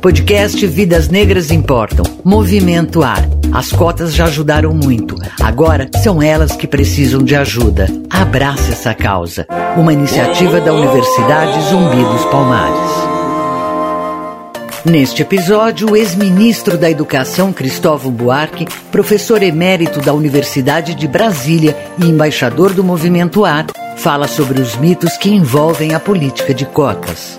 Podcast Vidas Negras Importam. Movimento Ar. As cotas já ajudaram muito. Agora são elas que precisam de ajuda. Abrace essa causa. Uma iniciativa da Universidade Zumbi dos Palmares. Neste episódio, o ex-ministro da Educação Cristóvão Buarque, professor emérito da Universidade de Brasília e embaixador do Movimento Ar, fala sobre os mitos que envolvem a política de cotas.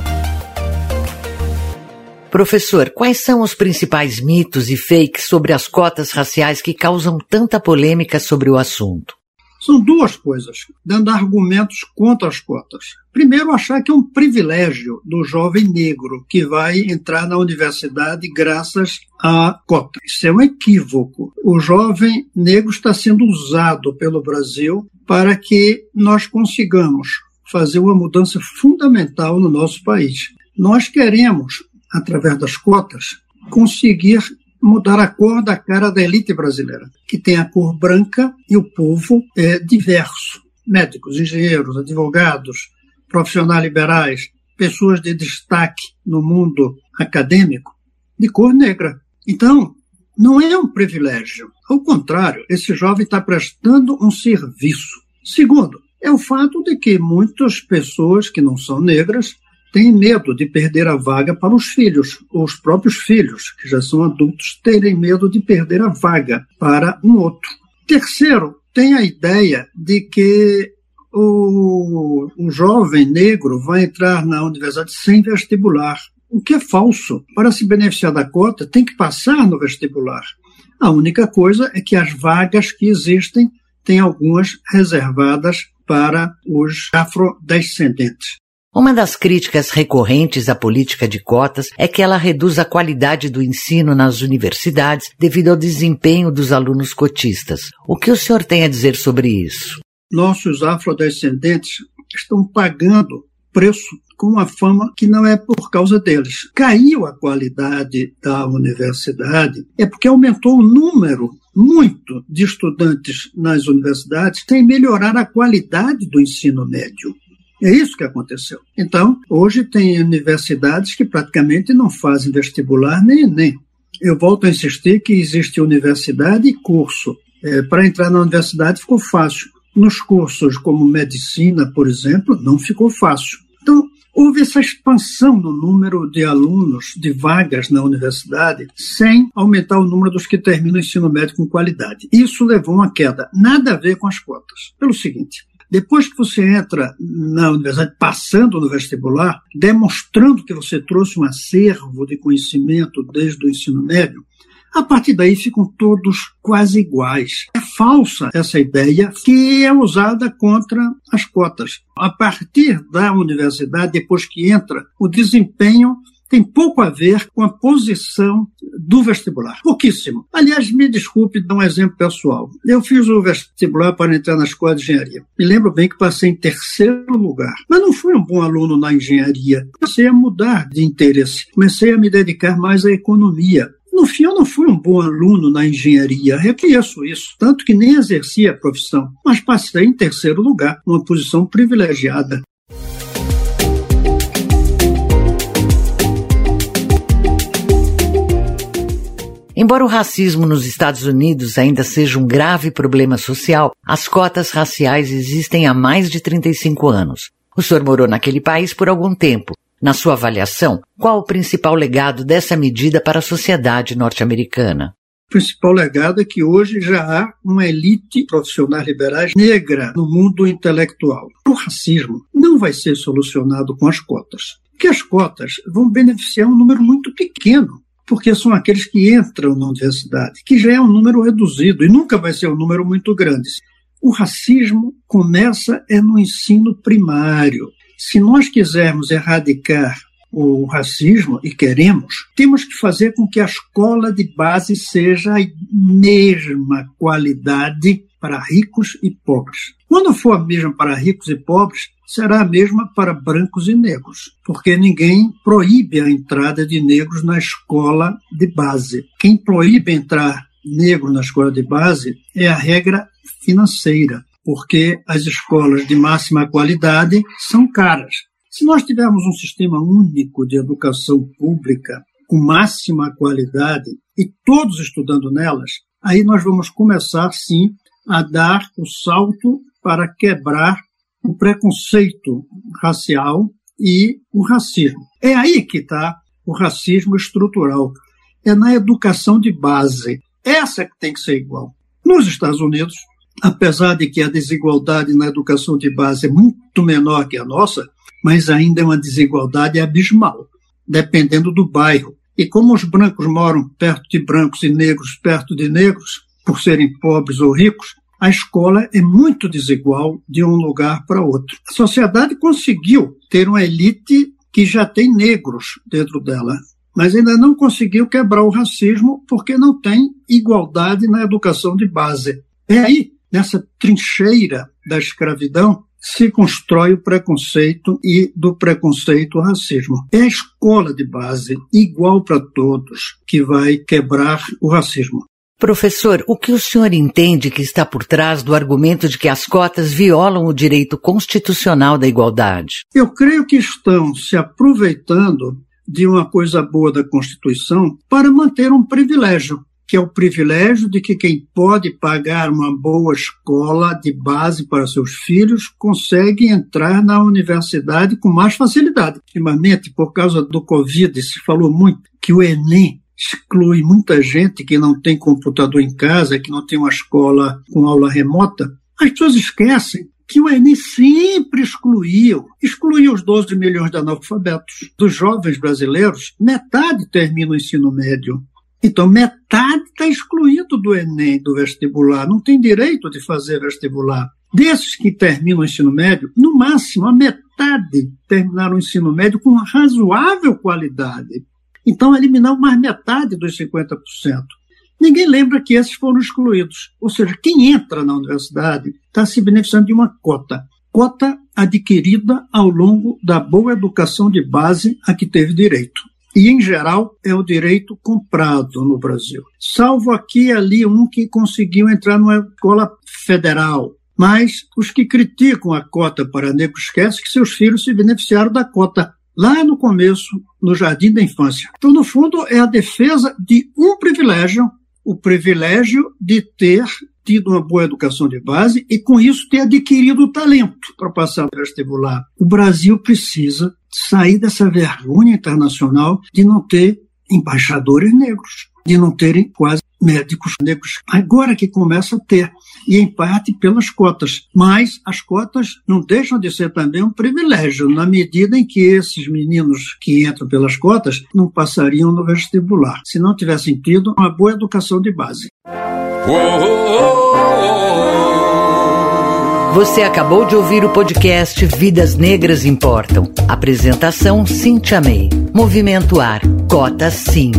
Professor, quais são os principais mitos e fakes sobre as cotas raciais que causam tanta polêmica sobre o assunto? São duas coisas, dando argumentos contra as cotas. Primeiro, achar que é um privilégio do jovem negro que vai entrar na universidade graças à cota. Isso é um equívoco. O jovem negro está sendo usado pelo Brasil para que nós consigamos fazer uma mudança fundamental no nosso país. Nós queremos através das cotas, conseguir mudar a cor da cara da elite brasileira, que tem a cor branca e o povo é diverso. Médicos, engenheiros, advogados, profissionais liberais, pessoas de destaque no mundo acadêmico, de cor negra. Então, não é um privilégio. Ao contrário, esse jovem está prestando um serviço. Segundo, é o fato de que muitas pessoas que não são negras têm medo de perder a vaga para os filhos, ou os próprios filhos, que já são adultos, terem medo de perder a vaga para um outro. Terceiro, tem a ideia de que o, o jovem negro vai entrar na universidade sem vestibular, o que é falso. Para se beneficiar da cota, tem que passar no vestibular. A única coisa é que as vagas que existem tem algumas reservadas para os afrodescendentes. Uma das críticas recorrentes à política de cotas é que ela reduz a qualidade do ensino nas universidades devido ao desempenho dos alunos cotistas. O que o senhor tem a dizer sobre isso? Nossos afrodescendentes estão pagando preço com uma fama que não é por causa deles. Caiu a qualidade da universidade é porque aumentou o número muito de estudantes nas universidades sem melhorar a qualidade do ensino médio. É isso que aconteceu. Então, hoje tem universidades que praticamente não fazem vestibular nem Enem. Eu volto a insistir que existe universidade e curso. É, Para entrar na universidade ficou fácil. Nos cursos como medicina, por exemplo, não ficou fácil. Então, houve essa expansão no número de alunos, de vagas na universidade, sem aumentar o número dos que terminam o ensino médio com qualidade. Isso levou a uma queda. Nada a ver com as cotas. Pelo seguinte, depois que você entra na universidade, passando no vestibular, demonstrando que você trouxe um acervo de conhecimento desde o ensino médio, a partir daí ficam todos quase iguais. É falsa essa ideia que é usada contra as cotas. A partir da universidade, depois que entra, o desempenho tem pouco a ver com a posição do vestibular. Pouquíssimo. Aliás, me desculpe dar um exemplo pessoal. Eu fiz o vestibular para entrar na escola de engenharia. Me lembro bem que passei em terceiro lugar. Mas não fui um bom aluno na engenharia. Comecei a mudar de interesse. Comecei a me dedicar mais à economia. No fim, eu não fui um bom aluno na engenharia, reconheço isso, tanto que nem exerci a profissão, mas passei em terceiro lugar, uma posição privilegiada. Embora o racismo nos Estados Unidos ainda seja um grave problema social, as cotas raciais existem há mais de 35 anos. O senhor morou naquele país por algum tempo. Na sua avaliação, qual o principal legado dessa medida para a sociedade norte-americana? O principal legado é que hoje já há uma elite profissional liberais negra no mundo intelectual. O racismo não vai ser solucionado com as cotas, porque as cotas vão beneficiar um número muito pequeno porque são aqueles que entram na universidade, que já é um número reduzido e nunca vai ser um número muito grande. O racismo começa é no ensino primário. Se nós quisermos erradicar o racismo, e queremos, temos que fazer com que a escola de base seja a mesma qualidade para ricos e pobres. Quando for a mesma para ricos e pobres, será a mesma para brancos e negros, porque ninguém proíbe a entrada de negros na escola de base. Quem proíbe entrar negro na escola de base é a regra financeira, porque as escolas de máxima qualidade são caras. Se nós tivermos um sistema único de educação pública, com máxima qualidade e todos estudando nelas, aí nós vamos começar sim a dar o salto para quebrar o preconceito racial e o racismo. É aí que está o racismo estrutural. É na educação de base. Essa que tem que ser igual. Nos Estados Unidos, apesar de que a desigualdade na educação de base é muito menor que a nossa, mas ainda é uma desigualdade abismal, dependendo do bairro. E como os brancos moram perto de brancos e negros perto de negros, por serem pobres ou ricos, a escola é muito desigual de um lugar para outro. A sociedade conseguiu ter uma elite que já tem negros dentro dela, mas ainda não conseguiu quebrar o racismo porque não tem igualdade na educação de base. É aí, nessa trincheira da escravidão, se constrói o preconceito e do preconceito o racismo. É a escola de base, igual para todos, que vai quebrar o racismo. Professor, o que o senhor entende que está por trás do argumento de que as cotas violam o direito constitucional da igualdade? Eu creio que estão se aproveitando de uma coisa boa da Constituição para manter um privilégio, que é o privilégio de que quem pode pagar uma boa escola de base para seus filhos consegue entrar na universidade com mais facilidade. Ultimamente, por causa do Covid, se falou muito que o Enem exclui muita gente que não tem computador em casa, que não tem uma escola com aula remota. As pessoas esquecem que o Enem sempre excluiu, excluiu os 12 milhões de analfabetos. Dos jovens brasileiros, metade termina o ensino médio. Então, metade está excluído do Enem, do vestibular, não tem direito de fazer vestibular. Desses que terminam o ensino médio, no máximo a metade terminaram o ensino médio com razoável qualidade. Então, eliminar mais metade dos 50%. Ninguém lembra que esses foram excluídos. Ou seja, quem entra na universidade está se beneficiando de uma cota. Cota adquirida ao longo da boa educação de base a que teve direito. E, em geral, é o direito comprado no Brasil. Salvo aqui e ali um que conseguiu entrar numa escola federal. Mas os que criticam a cota para negros esquecem que seus filhos se beneficiaram da cota lá no começo, no jardim da infância. Então, no fundo, é a defesa de um privilégio, o privilégio de ter tido uma boa educação de base e, com isso, ter adquirido o talento para passar no vestibular. O Brasil precisa sair dessa vergonha internacional de não ter embaixadores negros, de não terem quase médicos negros. Agora que começa a ter, e em parte pelas cotas. Mas as cotas não deixam de ser também um privilégio, na medida em que esses meninos que entram pelas cotas não passariam no vestibular, se não tivessem tido uma boa educação de base. Você acabou de ouvir o podcast Vidas Negras Importam. Apresentação Cintia May. Movimento Ar. Cota Sim.